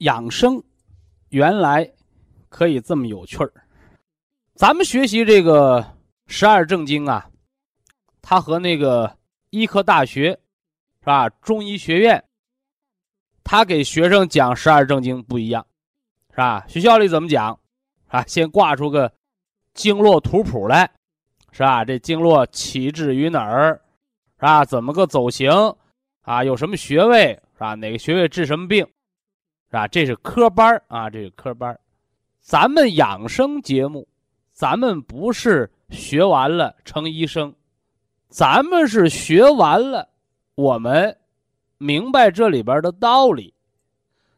养生原来可以这么有趣儿。咱们学习这个十二正经啊，它和那个医科大学是吧？中医学院，他给学生讲十二正经不一样，是吧？学校里怎么讲啊？先挂出个经络图谱来，是吧？这经络起至于哪儿，是吧？怎么个走形啊？有什么穴位是吧？哪个穴位治什么病？是吧？这是科班啊，这是科班咱们养生节目，咱们不是学完了成医生，咱们是学完了，我们明白这里边的道理，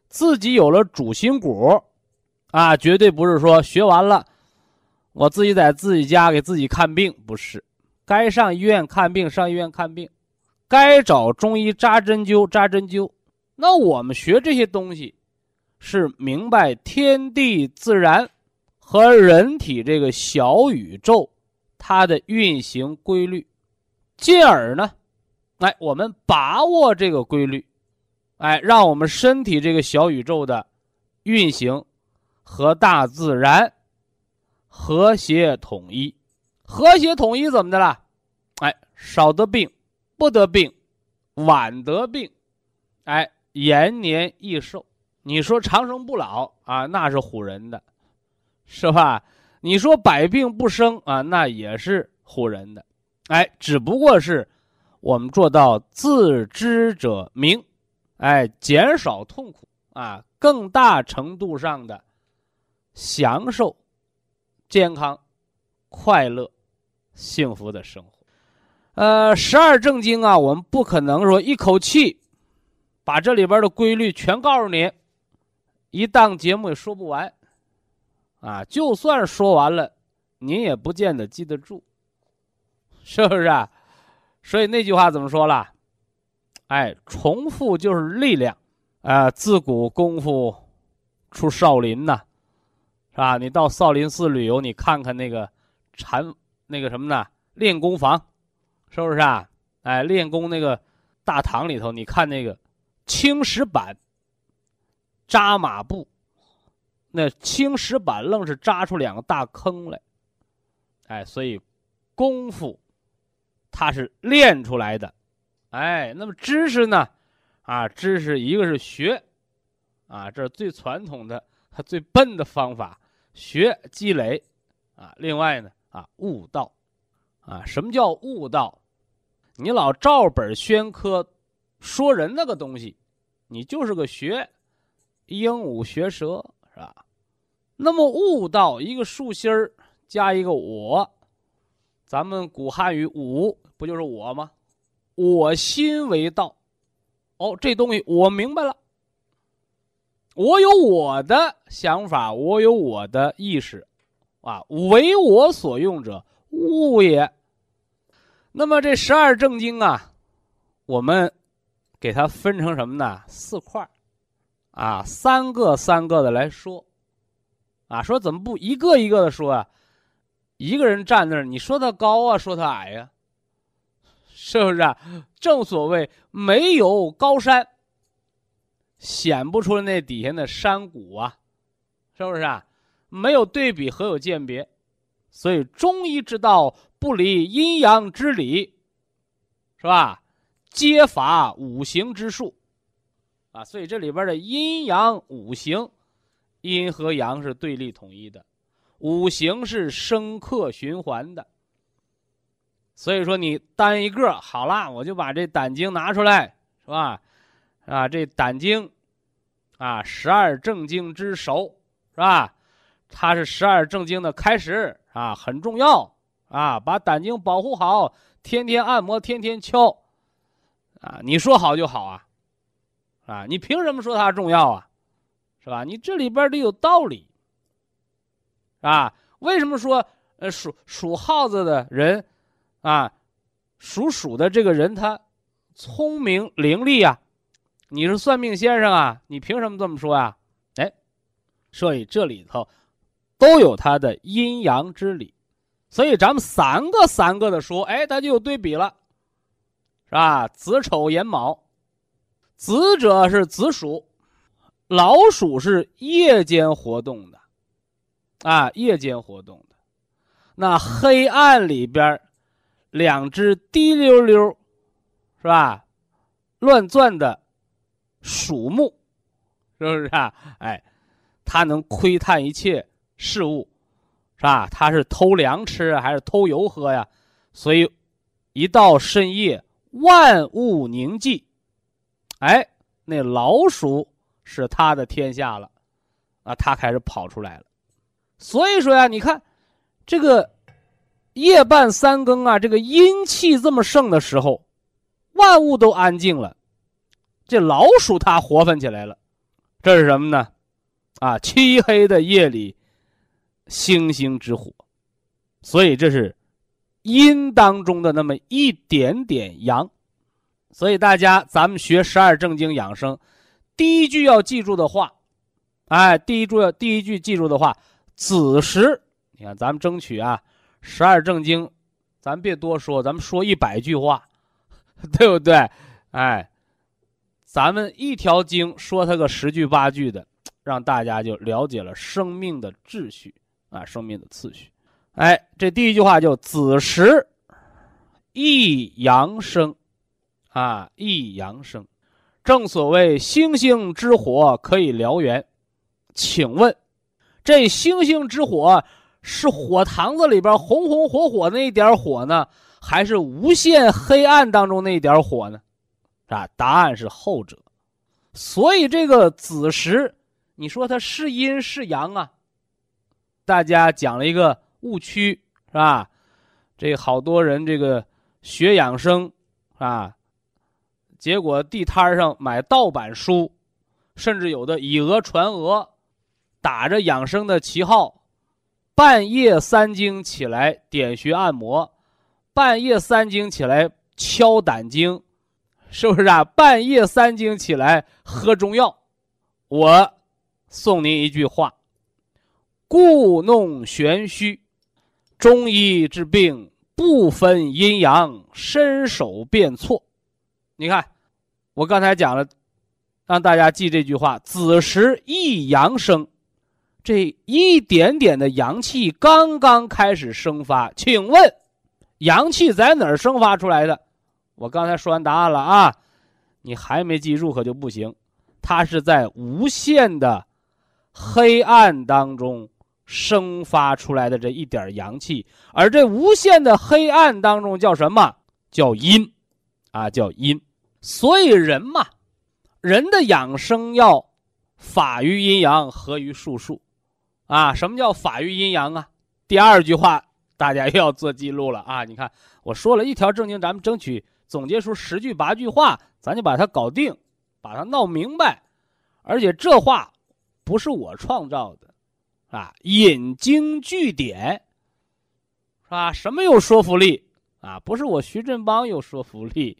自己有了主心骨啊，绝对不是说学完了，我自己在自己家给自己看病，不是，该上医院看病上医院看病，该找中医扎针灸扎针灸。那我们学这些东西。是明白天地自然和人体这个小宇宙它的运行规律，进而呢，哎，我们把握这个规律，哎，让我们身体这个小宇宙的运行和大自然和谐统一。和谐统一怎么的了？哎，少得病，不得病，晚得病，哎，延年益寿。你说长生不老啊，那是唬人的，是吧？你说百病不生啊，那也是唬人的。哎，只不过是我们做到自知者明，哎，减少痛苦啊，更大程度上的享受健康、快乐、幸福的生活。呃，十二正经啊，我们不可能说一口气把这里边的规律全告诉你。一档节目也说不完，啊，就算说完了，您也不见得记得住，是不是啊？所以那句话怎么说了？哎，重复就是力量，啊，自古功夫出少林呐，是吧？你到少林寺旅游，你看看那个禅那个什么呢？练功房，是不是啊？哎，练功那个大堂里头，你看那个青石板。扎马步，那青石板愣是扎出两个大坑来，哎，所以功夫它是练出来的，哎，那么知识呢？啊，知识一个是学，啊，这是最传统的、最笨的方法，学积累，啊，另外呢，啊，悟道，啊，什么叫悟道？你老照本宣科说人那个东西，你就是个学。鹦鹉学舌是吧？那么悟道一个竖心儿加一个我，咱们古汉语悟不就是我吗？我心为道。哦，这东西我明白了。我有我的想法，我有我的意识，啊，为我所用者，悟也。那么这十二正经啊，我们给它分成什么呢？四块啊，三个三个的来说，啊，说怎么不一个一个的说啊？一个人站那儿，你说他高啊，说他矮呀，是不是啊？正所谓没有高山，显不出那底下的山谷啊，是不是啊？没有对比，何有鉴别？所以中医之道不离阴阳之理，是吧？皆法五行之术。啊，所以这里边的阴阳五行，阴和阳是对立统一的，五行是生克循环的。所以说，你单一个好了，我就把这胆经拿出来，是吧？啊，这胆经，啊，十二正经之首，是吧？它是十二正经的开始啊，很重要啊！把胆经保护好，天天按摩，天天敲，啊，你说好就好啊，啊，你凭什么说它重要啊？是吧？你这里边得有道理，啊？为什么说呃属属耗子的人？啊，属鼠的这个人他聪明伶俐啊，你是算命先生啊，你凭什么这么说啊？哎，所以这里头都有它的阴阳之理，所以咱们三个三个的说，哎，它就有对比了，是吧？子丑寅卯，子者是子鼠，老鼠是夜间活动的，啊，夜间活动的，那黑暗里边。两只滴溜溜，是吧？乱转的鼠目，是不是啊？哎，它能窥探一切事物，是吧？它是偷粮吃还是偷油喝呀？所以，一到深夜，万物宁静，哎，那老鼠是他的天下了，啊，他开始跑出来了。所以说呀，你看这个。夜半三更啊，这个阴气这么盛的时候，万物都安静了，这老鼠它活泛起来了，这是什么呢？啊，漆黑的夜里，星星之火，所以这是阴当中的那么一点点阳，所以大家咱们学十二正经养生，第一句要记住的话，哎，第一句要第一句记住的话，子时，你看咱们争取啊。十二正经，咱别多说，咱们说一百句话，对不对？哎，咱们一条经说它个十句八句的，让大家就了解了生命的秩序啊，生命的次序。哎，这第一句话就子时，益阳生，啊，益阳生，正所谓星星之火可以燎原。请问，这星星之火？是火塘子里边红红火火那一点火呢，还是无限黑暗当中那一点火呢？啊，答案是后者。所以这个子时，你说它是阴是阳啊？大家讲了一个误区，是吧？这好多人这个学养生啊，结果地摊上买盗版书，甚至有的以讹传讹，打着养生的旗号。半夜三更起来点穴按摩，半夜三更起来敲胆经，是不是啊？半夜三更起来喝中药，我送您一句话：故弄玄虚，中医治病不分阴阳，伸手便错。你看，我刚才讲了，让大家记这句话：子时益阳生。这一点点的阳气刚刚开始生发，请问，阳气在哪儿生发出来的？我刚才说完答案了啊，你还没记住可就不行。它是在无限的黑暗当中生发出来的这一点阳气，而这无限的黑暗当中叫什么？叫阴，啊，叫阴。所以人嘛，人的养生要法于阴阳，合于术数。啊，什么叫法于阴阳啊？第二句话大家又要做记录了啊！你看我说了一条正经，咱们争取总结出十句八句话，咱就把它搞定，把它闹明白。而且这话不是我创造的，啊，引经据典，是吧？什么有说服力啊？不是我徐振邦有说服力，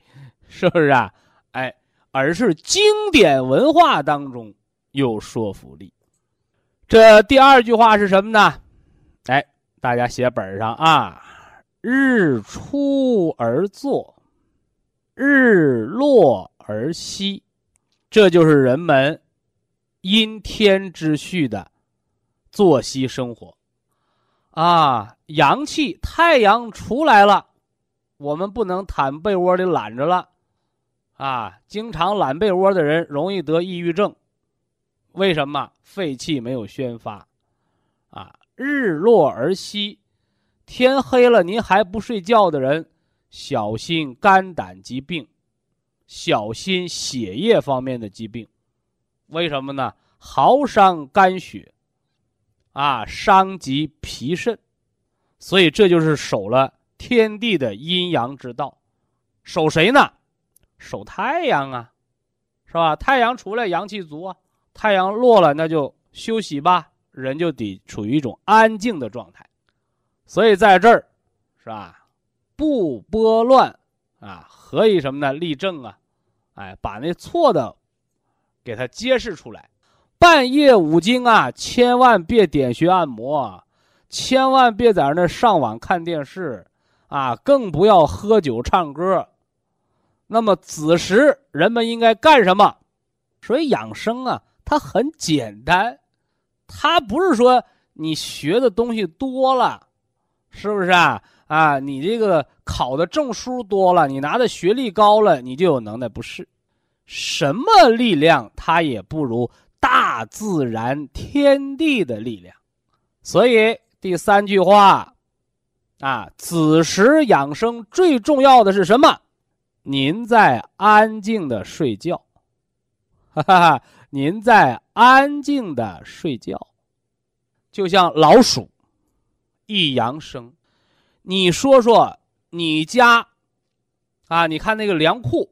是不是啊？哎，而是经典文化当中有说服力。这第二句话是什么呢？哎，大家写本上啊，日出而作，日落而息，这就是人们因天之序的作息生活啊。阳气，太阳出来了，我们不能躺被窝里懒着了啊。经常懒被窝的人容易得抑郁症。为什么肺气没有宣发？啊，日落而息，天黑了您还不睡觉的人，小心肝胆疾病，小心血液方面的疾病。为什么呢？耗伤肝血，啊，伤及脾肾，所以这就是守了天地的阴阳之道。守谁呢？守太阳啊，是吧？太阳出来阳气足啊，太阳落了那就休息吧，人就得处于一种安静的状态。所以在这儿，是吧？不拨乱啊，何以什么呢？立正啊，哎，把那错的给它揭示出来。半夜五更啊，千万别点穴按摩，千万别在那上网看电视啊，更不要喝酒唱歌。那么子时人们应该干什么？所以养生啊，它很简单，它不是说你学的东西多了，是不是啊？啊，你这个考的证书多了，你拿的学历高了，你就有能耐？不是，什么力量它也不如。大自然、天地的力量，所以第三句话，啊，子时养生最重要的是什么？您在安静的睡觉，哈哈哈！您在安静的睡觉，就像老鼠，一阳生。你说说你家，啊，你看那个粮库，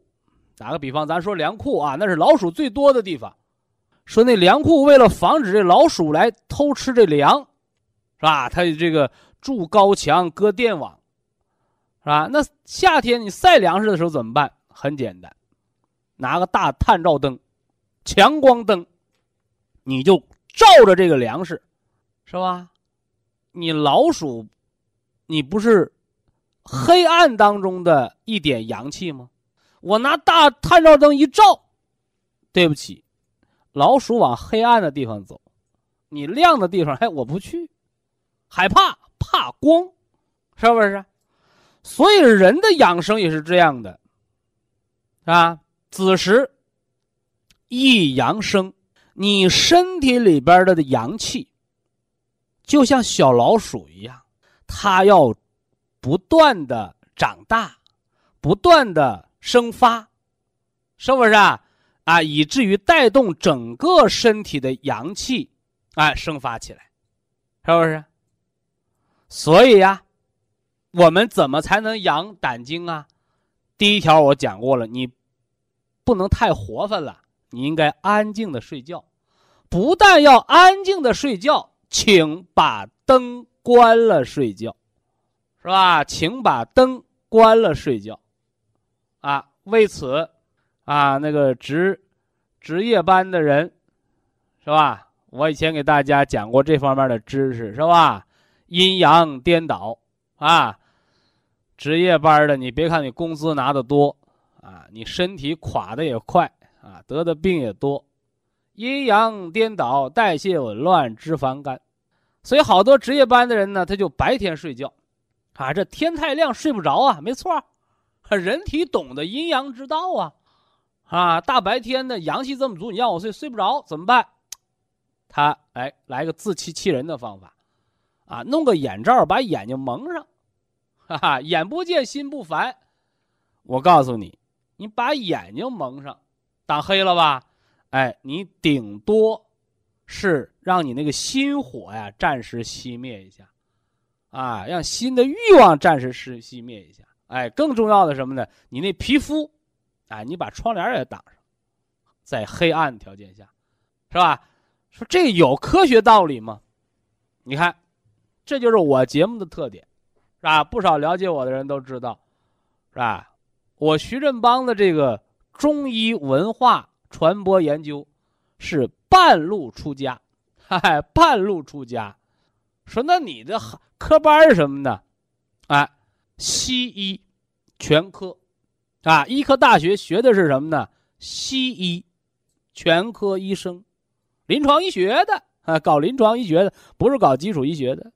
打个比方，咱说粮库啊，那是老鼠最多的地方。说那粮库为了防止这老鼠来偷吃这粮，是吧？它这个筑高墙、搁电网，是吧？那夏天你晒粮食的时候怎么办？很简单，拿个大探照灯、强光灯，你就照着这个粮食，是吧？你老鼠，你不是黑暗当中的一点阳气吗？我拿大探照灯一照，对不起。老鼠往黑暗的地方走，你亮的地方，哎，我不去，害怕，怕光，是不是？所以人的养生也是这样的，啊，子时易阳生，你身体里边的阳气，就像小老鼠一样，它要不断的长大，不断的生发，是不是啊？啊，以至于带动整个身体的阳气，啊，生发起来，是不是？所以呀，我们怎么才能养胆经啊？第一条我讲过了，你不能太活泛了，你应该安静的睡觉。不但要安静的睡觉，请把灯关了睡觉，是吧？请把灯关了睡觉，啊，为此。啊，那个值值夜班的人，是吧？我以前给大家讲过这方面的知识，是吧？阴阳颠倒啊，值夜班的，你别看你工资拿的多啊，你身体垮的也快啊，得的病也多，阴阳颠倒，代谢紊乱，脂肪肝，所以好多值夜班的人呢，他就白天睡觉，啊，这天太亮睡不着啊，没错，人体懂得阴阳之道啊。啊，大白天的阳气这么足，你让我睡睡不着怎么办？他哎，来个自欺欺人的方法，啊，弄个眼罩把眼睛蒙上，哈哈，眼不见心不烦。我告诉你，你把眼睛蒙上，挡黑了吧？哎，你顶多是让你那个心火呀暂时熄灭一下，啊，让心的欲望暂时是熄灭一下。哎，更重要的什么呢？你那皮肤。哎，你把窗帘也挡上，在黑暗条件下，是吧？说这有科学道理吗？你看，这就是我节目的特点，是吧？不少了解我的人都知道，是吧？我徐振邦的这个中医文化传播研究是半路出家，嗨，半路出家。说那你的科班是什么呢？哎，西医全科。啊，医科大学学的是什么呢？西医，全科医生，临床医学的啊，搞临床医学的，不是搞基础医学的，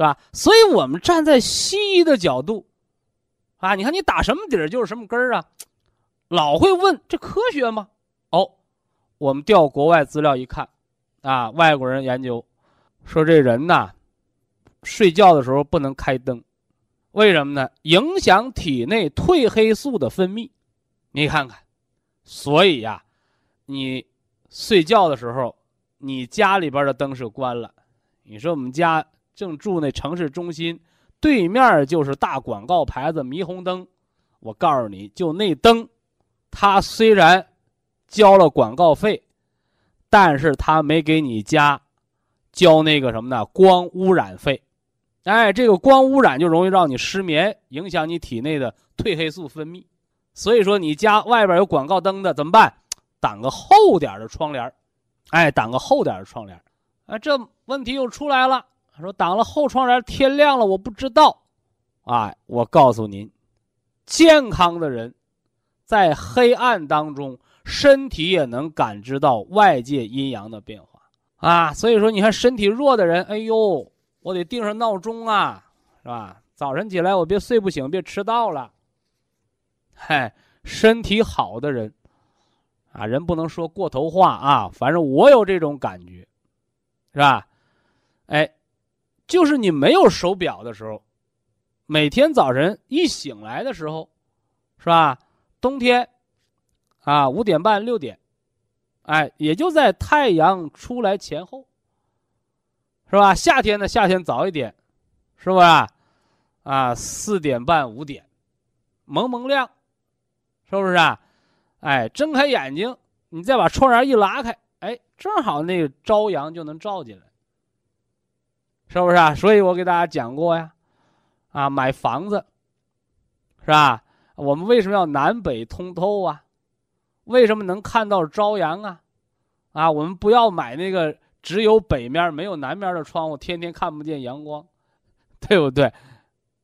是吧？所以我们站在西医的角度，啊，你看你打什么底儿就是什么根儿啊，老会问这科学吗？哦，我们调国外资料一看，啊，外国人研究说这人呐，睡觉的时候不能开灯，为什么呢？影响体内褪黑素的分泌。你看看，所以呀，你睡觉的时候，你家里边的灯是关了。你说我们家正住那城市中心，对面就是大广告牌子霓虹灯。我告诉你就那灯，它虽然交了广告费，但是它没给你家交那个什么呢？光污染费。哎，这个光污染就容易让你失眠，影响你体内的褪黑素分泌。所以说，你家外边有广告灯的怎么办？挡个厚点的窗帘哎，挡个厚点的窗帘啊，这问题又出来了。说挡了后窗帘天亮了，我不知道。啊，我告诉您，健康的人，在黑暗当中，身体也能感知到外界阴阳的变化啊。所以说，你看身体弱的人，哎呦，我得定上闹钟啊，是吧？早晨起来我别睡不醒，别迟到了。嗨，身体好的人，啊，人不能说过头话啊。反正我有这种感觉，是吧？哎，就是你没有手表的时候，每天早晨一醒来的时候，是吧？冬天，啊，五点半六点，哎，也就在太阳出来前后，是吧？夏天呢，夏天早一点，是不是？啊，四点半五点，蒙蒙亮。是不是啊？哎，睁开眼睛，你再把窗帘一拉开，哎，正好那个朝阳就能照进来，是不是啊？所以我给大家讲过呀，啊，买房子，是吧？我们为什么要南北通透啊？为什么能看到朝阳啊？啊，我们不要买那个只有北面没有南面的窗户，天天看不见阳光，对不对？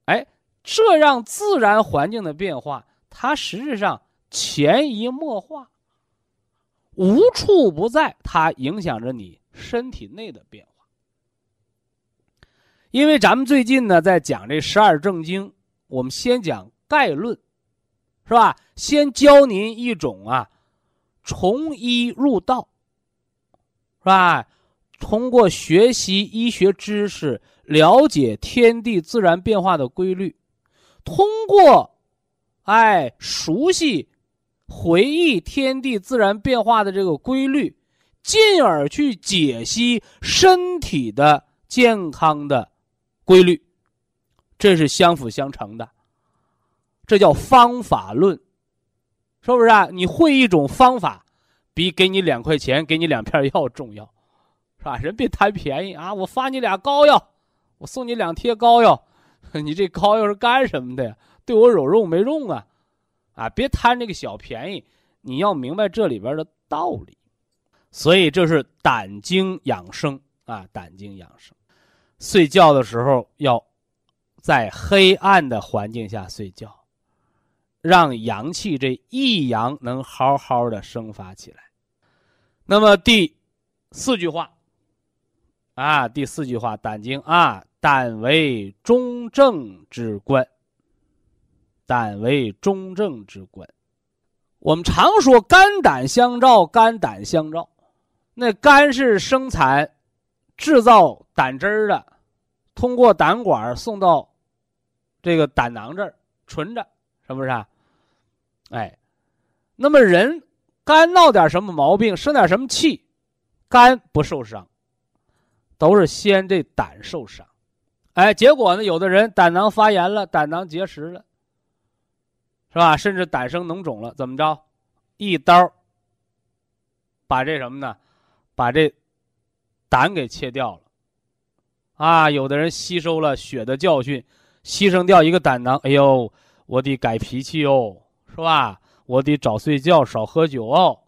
哎，这样自然环境的变化。它实质上潜移默化，无处不在，它影响着你身体内的变化。因为咱们最近呢在讲这十二正经，我们先讲概论，是吧？先教您一种啊，从医入道，是吧？通过学习医学知识，了解天地自然变化的规律，通过。哎，熟悉、回忆天地自然变化的这个规律，进而去解析身体的健康的规律，这是相辅相成的。这叫方法论，是不是啊？你会一种方法，比给你两块钱、给你两片药重要，是吧？人别贪便宜啊！我发你俩膏药，我送你两贴膏药，你这膏药是干什么的呀？对我有用没用啊？啊，别贪这个小便宜，你要明白这里边的道理。所以这是胆经养生啊，胆经养生。睡觉的时候要在黑暗的环境下睡觉，让阳气这一阳能好好的生发起来。那么第四句话啊，第四句话，胆经啊，胆为中正之官。胆为中正之官，我们常说肝胆相照，肝胆相照。那肝是生产、制造胆汁儿的，通过胆管送到这个胆囊这儿存着，是不是？啊？哎，那么人肝闹点什么毛病，生点什么气，肝不受伤，都是先这胆受伤。哎，结果呢，有的人胆囊发炎了，胆囊结石了。是吧？甚至胆生脓肿了，怎么着？一刀把这什么呢？把这胆给切掉了。啊，有的人吸收了血的教训，牺牲掉一个胆囊。哎呦，我得改脾气哦，是吧？我得早睡觉，少喝酒哦。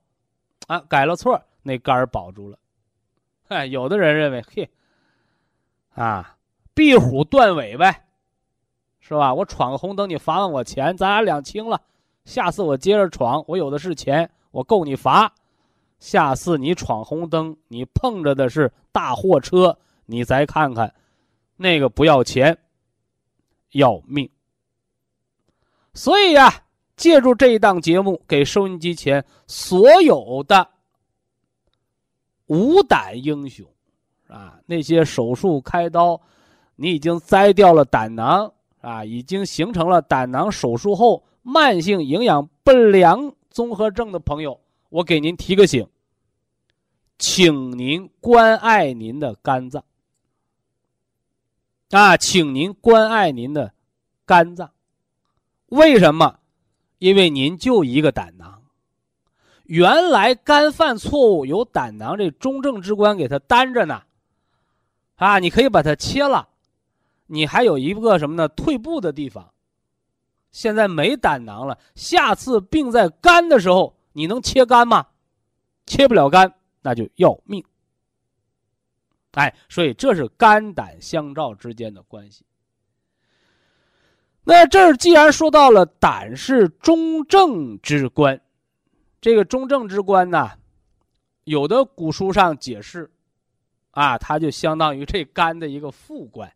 啊，改了错，那肝儿保住了。哎，有的人认为，嘿，啊，壁虎断尾呗。是吧？我闯个红灯，你罚了我钱，咱俩两清了。下次我接着闯，我有的是钱，我够你罚。下次你闯红灯，你碰着的是大货车，你再看看，那个不要钱，要命。所以呀，借助这一档节目，给收音机前所有的无胆英雄，啊，那些手术开刀，你已经摘掉了胆囊啊，已经形成了胆囊手术后慢性营养不良综合症的朋友，我给您提个醒，请您关爱您的肝脏。啊，请您关爱您的肝脏。为什么？因为您就一个胆囊，原来肝犯错误有胆囊这中正之官给他担着呢。啊，你可以把它切了，你还有一个什么呢？退步的地方。现在没胆囊了，下次病在肝的时候，你能切肝吗？切不了肝，那就要命。哎，所以这是肝胆相照之间的关系。那这儿既然说到了胆是中正之官，这个中正之官呢，有的古书上解释，啊，它就相当于这肝的一个副官，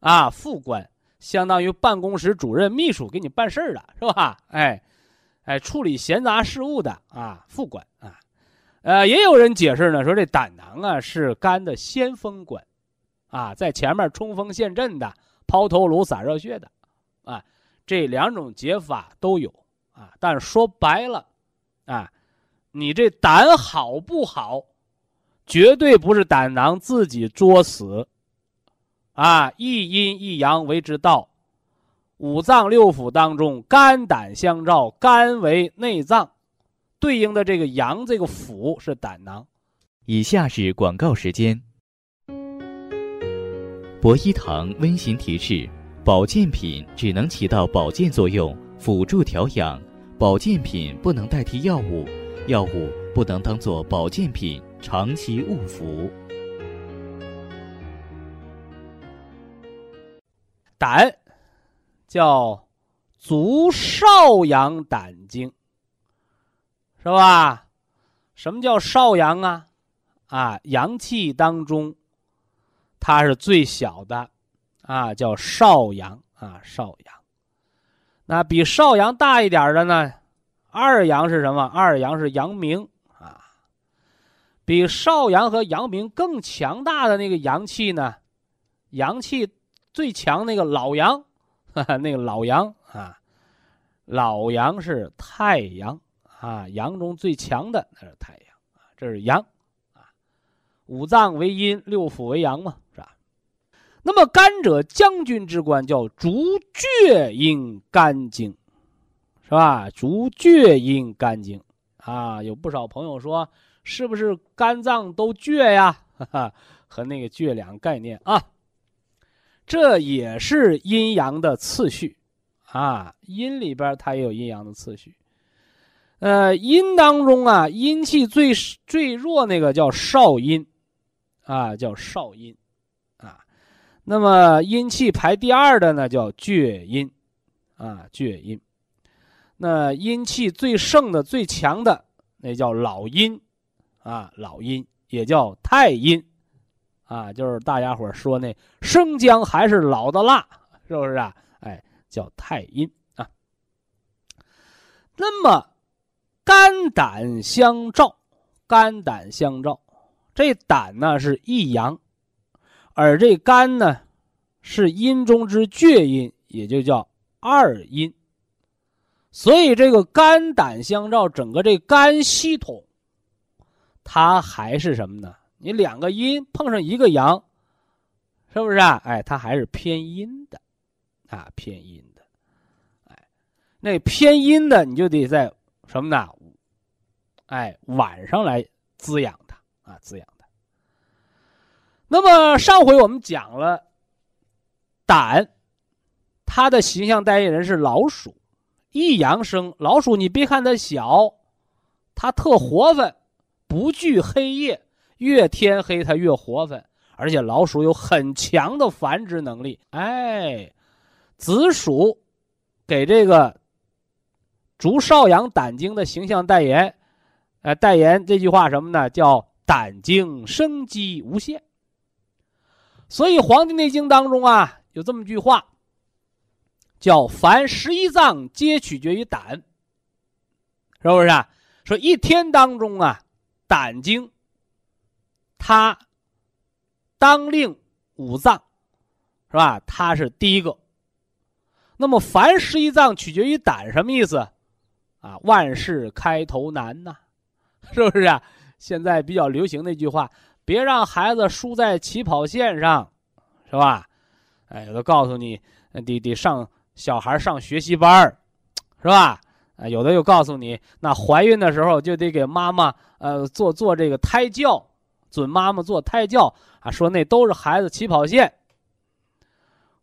啊，副官相当于办公室主任、秘书给你办事儿的是吧？哎，哎，处理闲杂事务的啊，副官啊。呃，也有人解释呢，说这胆囊啊是肝的先锋官，啊，在前面冲锋陷阵的、抛头颅洒热血的，啊，这两种解法都有啊。但是说白了，啊，你这胆好不好，绝对不是胆囊自己作死，啊，一阴一阳为之道，五脏六腑当中，肝胆相照，肝为内脏。对应的这个阳，这个腑是胆囊。以下是广告时间。博一堂温馨提示：保健品只能起到保健作用，辅助调养；保健品不能代替药物，药物不能当做保健品长期误服。胆叫足少阳胆经。是吧？什么叫少阳啊？啊，阳气当中，它是最小的，啊，叫少阳啊，少阳。那比少阳大一点的呢？二阳是什么？二阳是阳明啊。比少阳和阳明更强大的那个阳气呢？阳气最强那个老阳，哈 哈那个老阳啊，老阳是太阳。啊，阳中最强的那是太阳啊，这是阳啊，五脏为阴，六腑为阳嘛，是吧？那么肝者将军之官，叫逐厥阴肝经，是吧？逐厥阴肝经啊，有不少朋友说，是不是肝脏都倔呀？哈哈，和那个倔两个概念啊，这也是阴阳的次序。啊，阴里边它也有阴阳的次序。呃，阴当中啊，阴气最最弱那个叫少阴，啊，叫少阴，啊，那么阴气排第二的呢叫厥阴，啊，厥阴，那阴气最盛的、最强的那叫老阴，啊，老阴也叫太阴，啊，就是大家伙说那生姜还是老的辣，是不是啊？哎，叫太阴啊。那么。肝胆相照，肝胆相照，这胆呢是一阳，而这肝呢是阴中之厥阴，也就叫二阴。所以这个肝胆相照，整个这肝系统，它还是什么呢？你两个阴碰上一个阳，是不是啊？哎，它还是偏阴的，啊，偏阴的，哎，那偏阴的你就得在什么呢？哎，晚上来滋养它啊，滋养它。那么上回我们讲了，胆，它的形象代言人是老鼠，一阳生老鼠。你别看它小，它特活泛，不惧黑夜，越天黑它越活泛，而且老鼠有很强的繁殖能力。哎，子鼠给这个足少阳胆经的形象代言。呃，代言这句话什么呢？叫胆经生机无限。所以《黄帝内经》当中啊，有这么句话，叫“凡十一脏皆取决于胆”，是不是？啊？说一天当中啊，胆经他当令五脏，是吧？他是第一个。那么凡十一脏取决于胆，什么意思？啊，万事开头难呐，是不是啊？现在比较流行那句话：别让孩子输在起跑线上，是吧？哎，有的告诉你，得得上小孩上学习班是吧？啊，有的又告诉你，那怀孕的时候就得给妈妈呃做做这个胎教，准妈妈做胎教啊，说那都是孩子起跑线。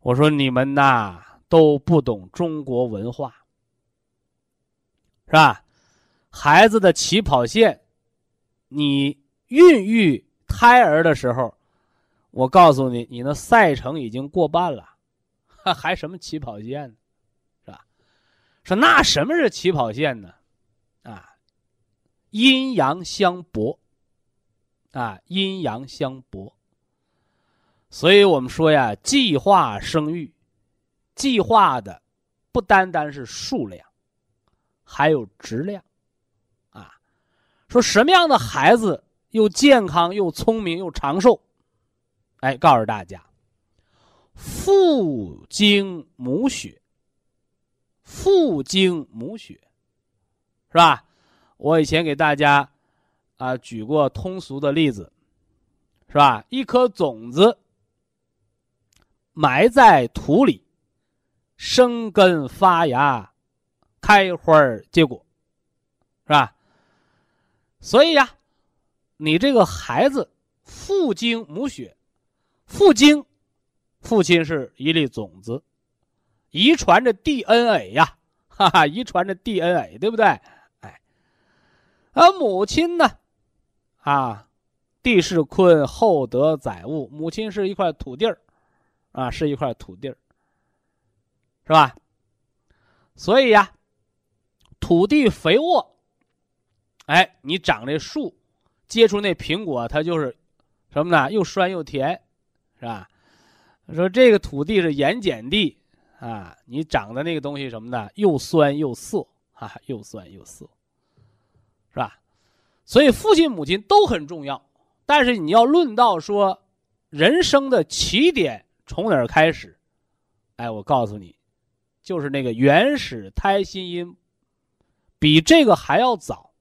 我说你们呐都不懂中国文化。是吧？孩子的起跑线，你孕育胎儿的时候，我告诉你，你那赛程已经过半了，还什么起跑线呢？是吧？说那什么是起跑线呢？啊，阴阳相搏，啊，阴阳相搏。所以我们说呀，计划生育，计划的不单单是数量。还有质量，啊，说什么样的孩子又健康又聪明又长寿？哎，告诉大家，父精母血，父精母血，是吧？我以前给大家啊举过通俗的例子，是吧？一颗种子埋在土里，生根发芽。开花结果，是吧？所以呀，你这个孩子父精母血，父精，父亲是一粒种子，遗传着 DNA 呀，哈哈，遗传着 DNA，对不对？哎，而母亲呢，啊，地势坤厚德载物，母亲是一块土地儿，啊，是一块土地儿，是吧？所以呀。土地肥沃，哎，你长这树，结出那苹果，它就是什么呢？又酸又甜，是吧？说这个土地是盐碱地啊，你长的那个东西什么呢？又酸又涩啊，又酸又涩，所以父亲母亲都很重要，但是你要论到说人生的起点从哪儿开始，哎，我告诉你，就是那个原始胎心音。比这个还要早，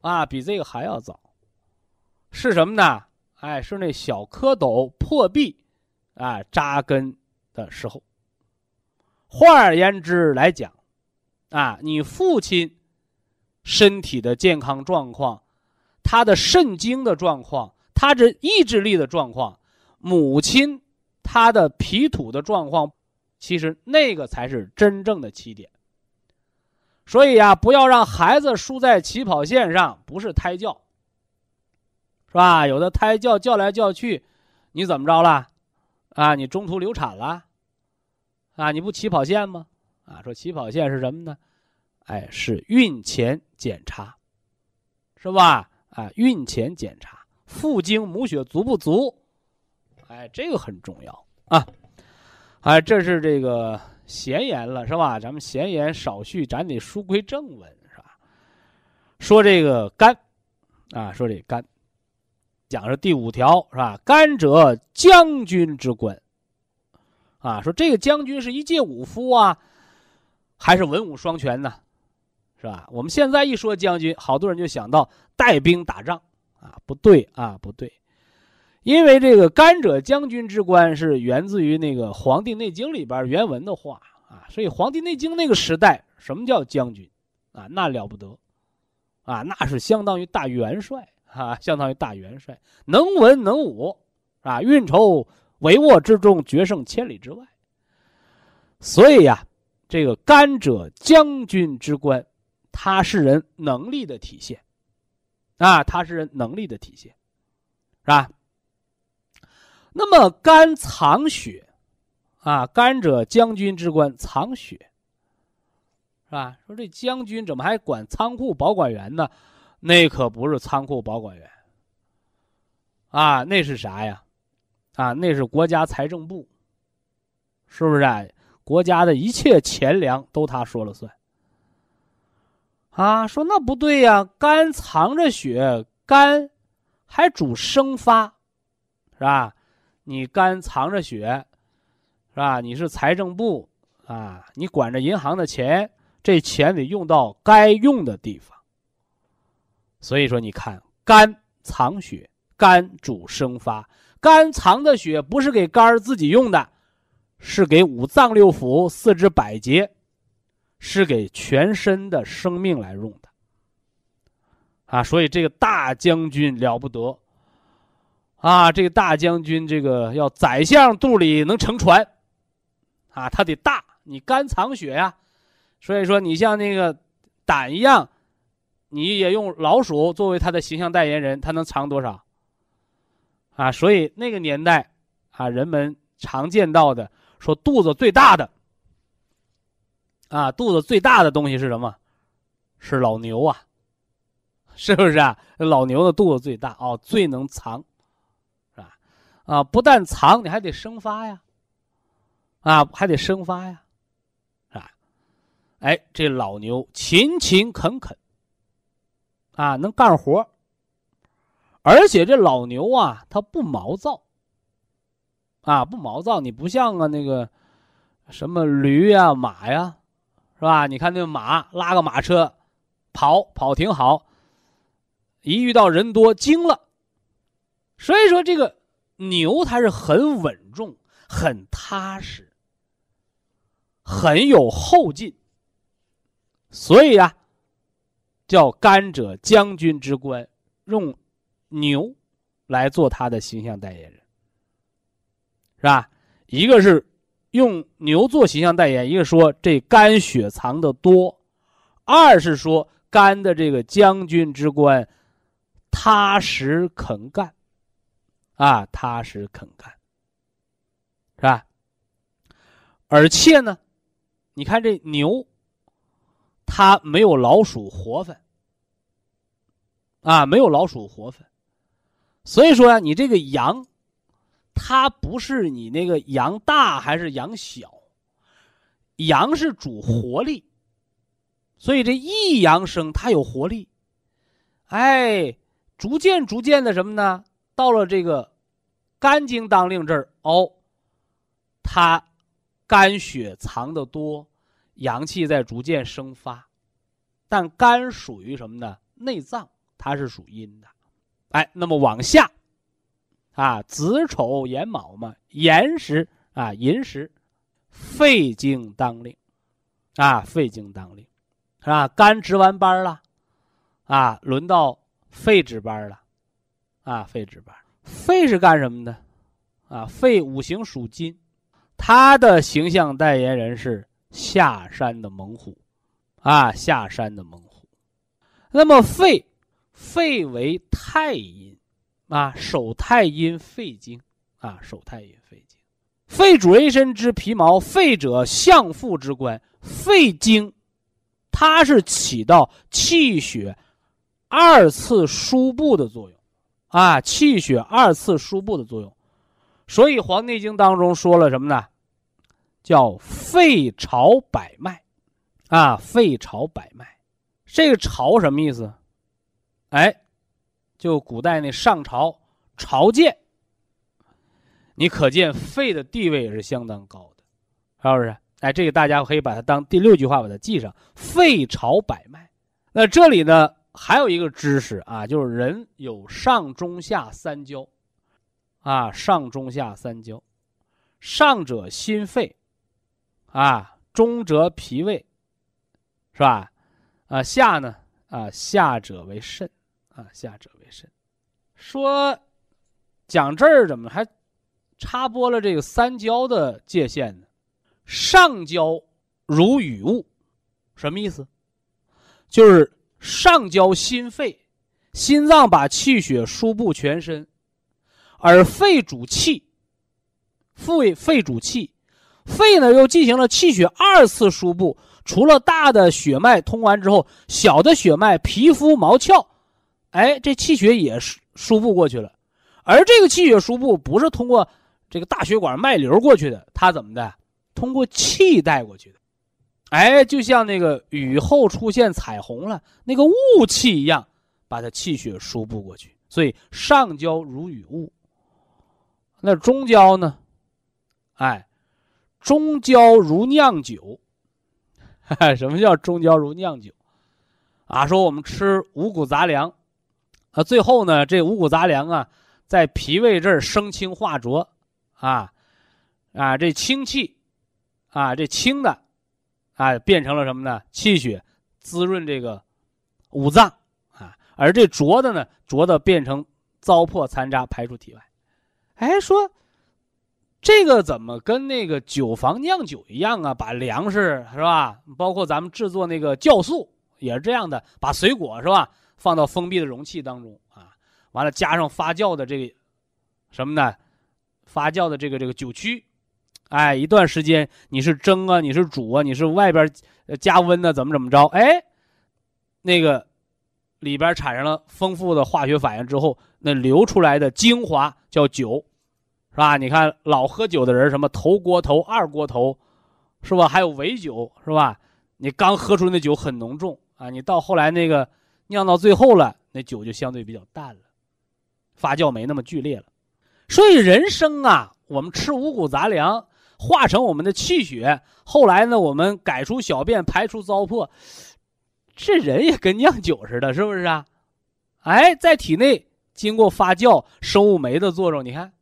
啊，比这个还要早，是什么呢？哎，是那小蝌蚪破壁，啊，扎根的时候。换而言之来讲，啊，你父亲身体的健康状况，他的肾精的状况，他的意志力的状况，母亲他的脾土的状况，其实那个才是真正的起点。所以呀，不要让孩子输在起跑线上，不是胎教，是吧？有的胎教叫来叫去，你怎么着了？啊，你中途流产了？啊，你不起跑线吗？啊，说起跑线是什么呢？哎，是孕前检查，是吧？啊，孕前检查父精母血足不足？哎，这个很重要啊！哎，这是这个。闲言了是吧？咱们闲言少叙，咱得书归正文是吧？说这个肝，啊，说这肝，讲是第五条是吧？肝者将军之官，啊，说这个将军是一介武夫啊，还是文武双全呢？是吧？我们现在一说将军，好多人就想到带兵打仗啊，不对啊，不对。因为这个“甘者将军之官”是源自于那个《黄帝内经》里边原文的话啊，所以《黄帝内经》那个时代，什么叫将军啊？那了不得，啊，那是相当于大元帅啊，相当于大元帅，能文能武啊，运筹帷幄之中，决胜千里之外。所以呀，这个“甘者将军之官”，他是人能力的体现啊，他是人能力的体现，是吧？那么肝藏血，啊，肝者将军之官，藏血，是吧？说这将军怎么还管仓库保管员呢？那可不是仓库保管员，啊，那是啥呀？啊，那是国家财政部，是不是？啊？国家的一切钱粮都他说了算。啊，说那不对呀，肝藏着血，肝还主生发，是吧？你肝藏着血，是吧？你是财政部啊，你管着银行的钱，这钱得用到该用的地方。所以说，你看，肝藏血，肝主生发，肝藏的血不是给肝儿自己用的，是给五脏六腑、四肢百节，是给全身的生命来用的。啊，所以这个大将军了不得。啊，这个大将军，这个要宰相肚里能乘船，啊，他得大，你肝藏血呀，所以说你像那个胆一样。你也用老鼠作为他的形象代言人，他能藏多少？啊，所以那个年代，啊，人们常见到的说肚子最大的，啊，肚子最大的东西是什么？是老牛啊，是不是啊？老牛的肚子最大哦，最能藏，是吧？啊，不但藏，你还得生发呀，啊，还得生发呀，是吧，哎，这老牛勤勤恳恳。啊，能干活而且这老牛啊，它不毛躁。啊，不毛躁，你不像啊那个什么驴呀、马呀，是吧？你看那马拉个马车，跑跑挺好，一遇到人多惊了。所以说，这个牛它是很稳重、很踏实、很有后劲。所以呀。叫甘者将军之官，用牛来做他的形象代言人，是吧？一个是用牛做形象代言，一个说这肝血藏的多，二是说肝的这个将军之官踏实肯干，啊，踏实肯干，是吧？而且呢，你看这牛。它没有老鼠活泛，啊，没有老鼠活泛，所以说呀，你这个羊，它不是你那个阳大还是阳小，阳是主活力，所以这一阳生它有活力，哎，逐渐逐渐的什么呢？到了这个肝经当令这儿哦，它肝血藏的多。阳气在逐渐生发，但肝属于什么呢？内脏，它是属阴的。哎，那么往下，啊，子丑寅卯嘛，寅时啊，寅时，肺经当令，啊，肺经当令，是吧？肝值完班了，啊，轮到肺值班了，啊，肺值班。肺是干什么的？啊，肺五行属金，它的形象代言人是。下山的猛虎，啊，下山的猛虎。那么肺，肺为太阴，啊，手太阴肺经，啊，手太阴肺经。肺主人身之皮毛，肺者相父之官，肺经，它是起到气血二次输布的作用，啊，气血二次输布的作用。所以《黄帝经》当中说了什么呢？叫肺朝百脉，啊，肺朝百脉，这个朝什么意思？哎，就古代那上朝朝见，你可见肺的地位也是相当高的，是不是？哎，这个大家可以把它当第六句话把它记上，肺朝百脉。那这里呢还有一个知识啊，就是人有上中下三焦，啊，上中下三焦，上者心肺。啊，中则脾胃，是吧？啊，下呢？啊，下者为肾，啊，下者为肾。说讲这儿怎么还插播了这个三焦的界限呢？上焦如雨雾，什么意思？就是上焦心肺，心脏把气血输布全身，而肺主气，肺肺主气。肺呢又进行了气血二次输布，除了大的血脉通完之后，小的血脉、皮肤、毛窍，哎，这气血也输输布过去了。而这个气血输布不是通过这个大血管脉流过去的，它怎么的？通过气带过去的。哎，就像那个雨后出现彩虹了，那个雾气一样，把它气血输布过去。所以上焦如雨雾。那中焦呢？哎，中焦如酿酒。什么叫中焦如酿酒？啊，说我们吃五谷杂粮，啊，最后呢，这五谷杂粮啊，在脾胃这儿生清化浊，啊，啊，这清气，啊，这清的，啊，变成了什么呢？气血滋润这个五脏，啊，而这浊的呢，浊的变成糟粕残渣排出体外。哎，说。这个怎么跟那个酒房酿酒一样啊？把粮食是吧？包括咱们制作那个酵素也是这样的，把水果是吧？放到封闭的容器当中啊，完了加上发酵的这个什么呢？发酵的这个这个酒曲，哎，一段时间你是蒸啊，你是煮啊，你是外边加温呢，怎么怎么着？哎，那个里边产生了丰富的化学反应之后，那流出来的精华叫酒。是吧？你看老喝酒的人，什么头锅头、二锅头，是吧？还有尾酒，是吧？你刚喝出那酒很浓重啊，你到后来那个酿到最后了，那酒就相对比较淡了，发酵没那么剧烈了。所以人生啊，我们吃五谷杂粮，化成我们的气血，后来呢，我们改出小便，排出糟粕，这人也跟酿酒似的，是不是啊？哎，在体内经过发酵，生物酶的作用，你看。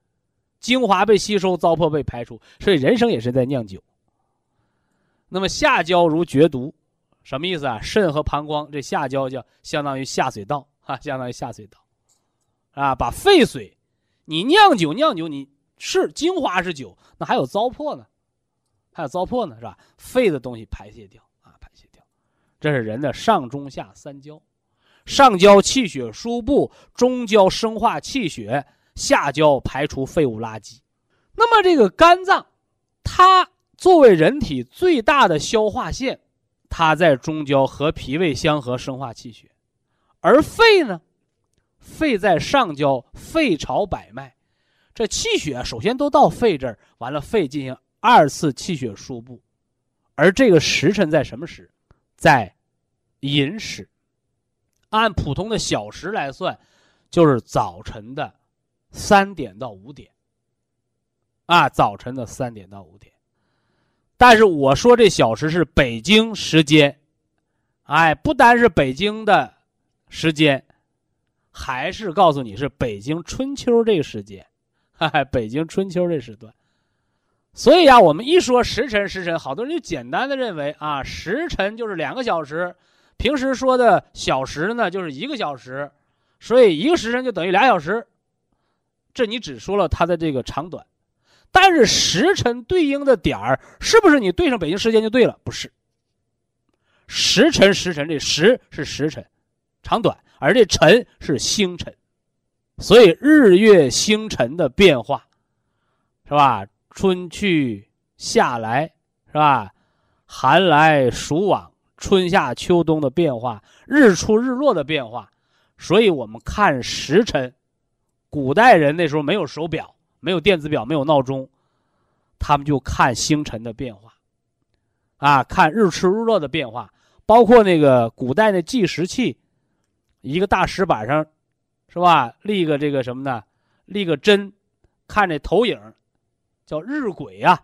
精华被吸收，糟粕被排出，所以人生也是在酿酒。那么下焦如绝毒，什么意思啊？肾和膀胱这下焦叫相当于下水道 啊，相当于下水道，啊，把废水，你酿酒酿酒，你是精华是酒，那还有糟粕呢，还有糟粕呢，是吧？废的东西排泄掉啊，排泄掉，这是人的上中下三焦，上焦气血输布，中焦生化气血。下焦排除废物垃圾，那么这个肝脏，它作为人体最大的消化腺，它在中焦和脾胃相合生化气血，而肺呢，肺在上焦，肺朝百脉，这气血首先都到肺这儿，完了肺进行二次气血输布，而这个时辰在什么时？在寅时，按普通的小时来算，就是早晨的。三点到五点，啊，早晨的三点到五点，但是我说这小时是北京时间，哎，不单是北京的时间，还是告诉你是北京春秋这个时间，哈 哈，北京春秋这时段。所以啊，我们一说时辰，时辰，好多人就简单的认为啊，时辰就是两个小时，平时说的小时呢就是一个小时，所以一个时辰就等于俩小时。这你只说了它的这个长短，但是时辰对应的点儿是不是你对上北京时间就对了？不是。时辰时辰，这时是时辰，长短，而这辰是星辰，所以日月星辰的变化，是吧？春去夏来，是吧？寒来暑往，春夏秋冬的变化，日出日落的变化，所以我们看时辰。古代人那时候没有手表，没有电子表，没有闹钟，他们就看星辰的变化，啊，看日出日落的变化，包括那个古代的计时器，一个大石板上，是吧？立个这个什么呢？立个针，看这投影，叫日晷呀。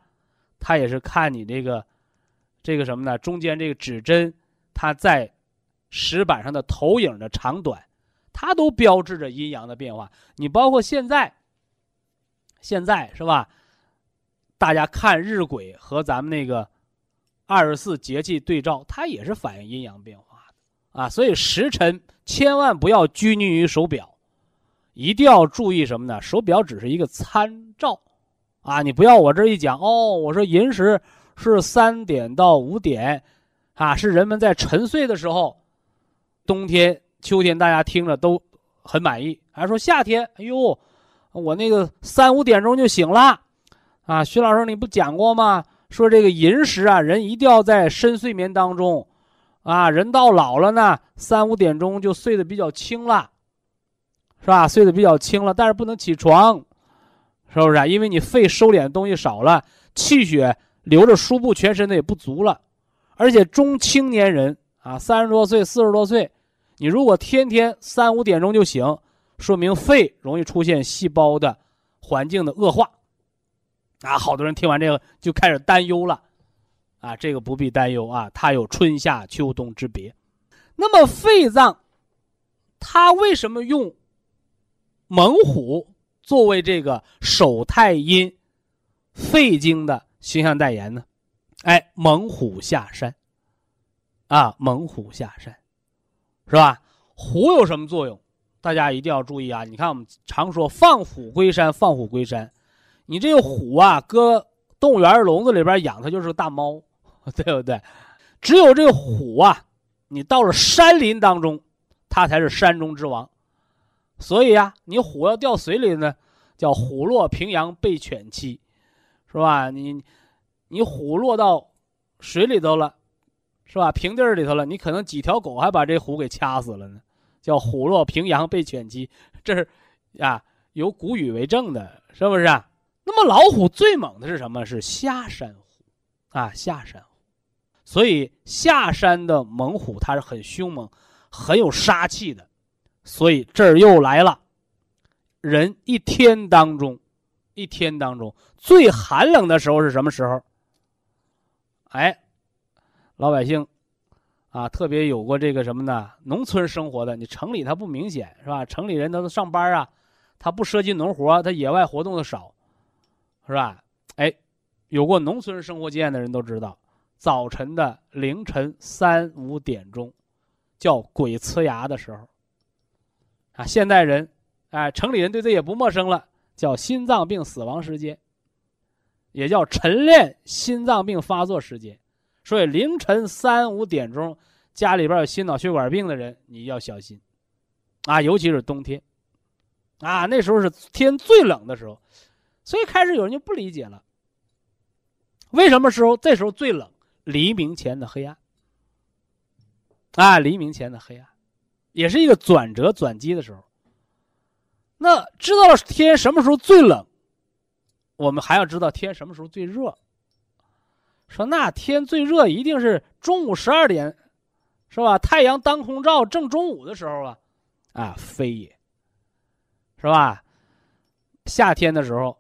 它也是看你这个，这个什么呢？中间这个指针，它在石板上的投影的长短。它都标志着阴阳的变化。你包括现在，现在是吧？大家看日晷和咱们那个二十四节气对照，它也是反映阴阳变化的啊。所以时辰千万不要拘泥于手表，一定要注意什么呢？手表只是一个参照啊。你不要我这一讲哦，我说寅时是三点到五点啊，是人们在沉睡的时候，冬天。秋天大家听着都很满意，还说夏天，哎呦，我那个三五点钟就醒了，啊，徐老师你不讲过吗？说这个寅时啊，人一定要在深睡眠当中，啊，人到老了呢，三五点钟就睡得比较轻了，是吧？睡得比较轻了，但是不能起床，是不是啊？因为你肺收敛的东西少了，气血流着输布全身的也不足了，而且中青年人啊，三十多岁、四十多岁。你如果天天三五点钟就醒，说明肺容易出现细胞的环境的恶化。啊，好多人听完这个就开始担忧了，啊，这个不必担忧啊，它有春夏秋冬之别。那么肺脏，它为什么用猛虎作为这个手太阴肺经的形象代言呢？哎，猛虎下山，啊，猛虎下山，是吧？虎有什么作用？大家一定要注意啊！你看，我们常说放虎归山，放虎归山。你这个虎啊，搁动物园笼子里边养，它就是个大猫，对不对？只有这个虎啊，你到了山林当中，它才是山中之王。所以呀，你虎要掉水里呢，叫虎落平阳被犬欺，是吧？你你虎落到水里头了，是吧？平地里头了，你可能几条狗还把这虎给掐死了呢，叫虎落平阳被犬欺，这是啊有古语为证的，是不是？啊那么老虎最猛的是什么？是下山虎，啊，下山虎。所以下山的猛虎它是很凶猛、很有杀气的。所以这儿又来了，人一天当中，一天当中最寒冷的时候是什么时候？哎，老百姓啊，特别有过这个什么呢？农村生活的，你城里它不明显是吧？城里人他都上班啊，他不涉及农活，他野外活动的少。是吧？哎，有过农村生活经验的人都知道，早晨的凌晨三五点钟，叫鬼呲牙的时候。啊，现代人，哎，城里人对这也不陌生了，叫心脏病死亡时间，也叫晨练心脏病发作时间。所以凌晨三五点钟，家里边有心脑血管病的人，你要小心，啊，尤其是冬天，啊，那时候是天最冷的时候。所以开始有人就不理解了，为什么时候这时候最冷？黎明前的黑暗，啊，黎明前的黑暗，也是一个转折转机的时候。那知道了天什么时候最冷，我们还要知道天什么时候最热。说那天最热一定是中午十二点，是吧？太阳当空照，正中午的时候啊，啊，非也，是吧？夏天的时候。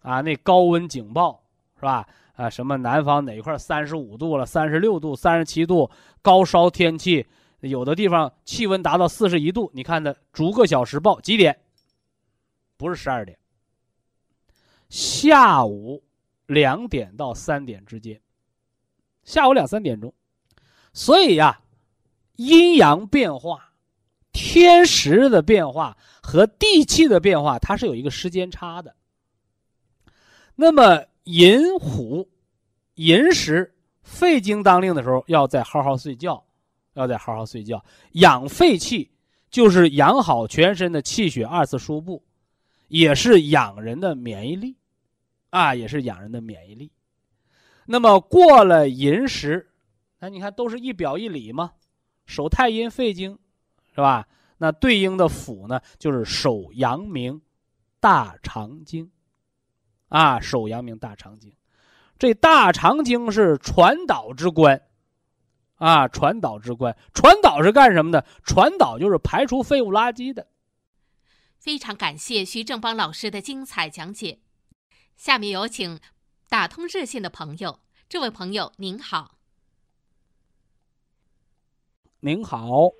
啊，那高温警报是吧？啊，什么南方哪块三十五度了，三十六度、三十七度，高烧天气，有的地方气温达到四十一度。你看的逐个小时报几点？不是十二点，下午两点到三点之间，下午两三点钟。所以呀，阴阳变化、天时的变化和地气的变化，它是有一个时间差的。那么寅虎、寅时肺经当令的时候，要再好好睡觉，要再好好睡觉，养肺气，就是养好全身的气血二次输布，也是养人的免疫力，啊，也是养人的免疫力。那么过了寅时，那你看都是一表一里嘛，手太阴肺经，是吧？那对应的府呢，就是手阳明大肠经。啊，手阳明大肠经，这大肠经是传导之官，啊，传导之官，传导是干什么的？传导就是排除废物垃圾的。非常感谢徐正邦老师的精彩讲解。下面有请打通热线的朋友，这位朋友您好。您好。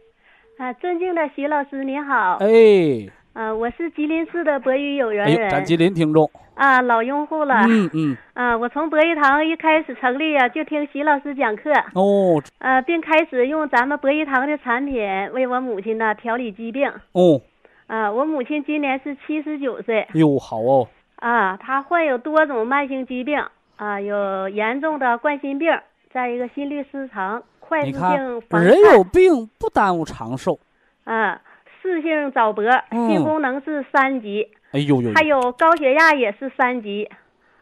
啊，尊敬的徐老师您好。哎。啊，我是吉林市的博宇有缘人，咱吉林听众啊，老用户了。嗯嗯。啊，我从博医堂一开始成立啊，就听徐老师讲课。哦。呃，并开始用咱们博医堂的产品为我母亲呢调理疾病。哦。啊，我母亲今年是七十九岁。哟，好哦。啊，他患有多种慢性疾病啊，有严重的冠心病，再一个心律失常、快速性人有病不耽误长寿。啊。四性早搏，性功能是三级，哎呦呦，还有高血压也是三级，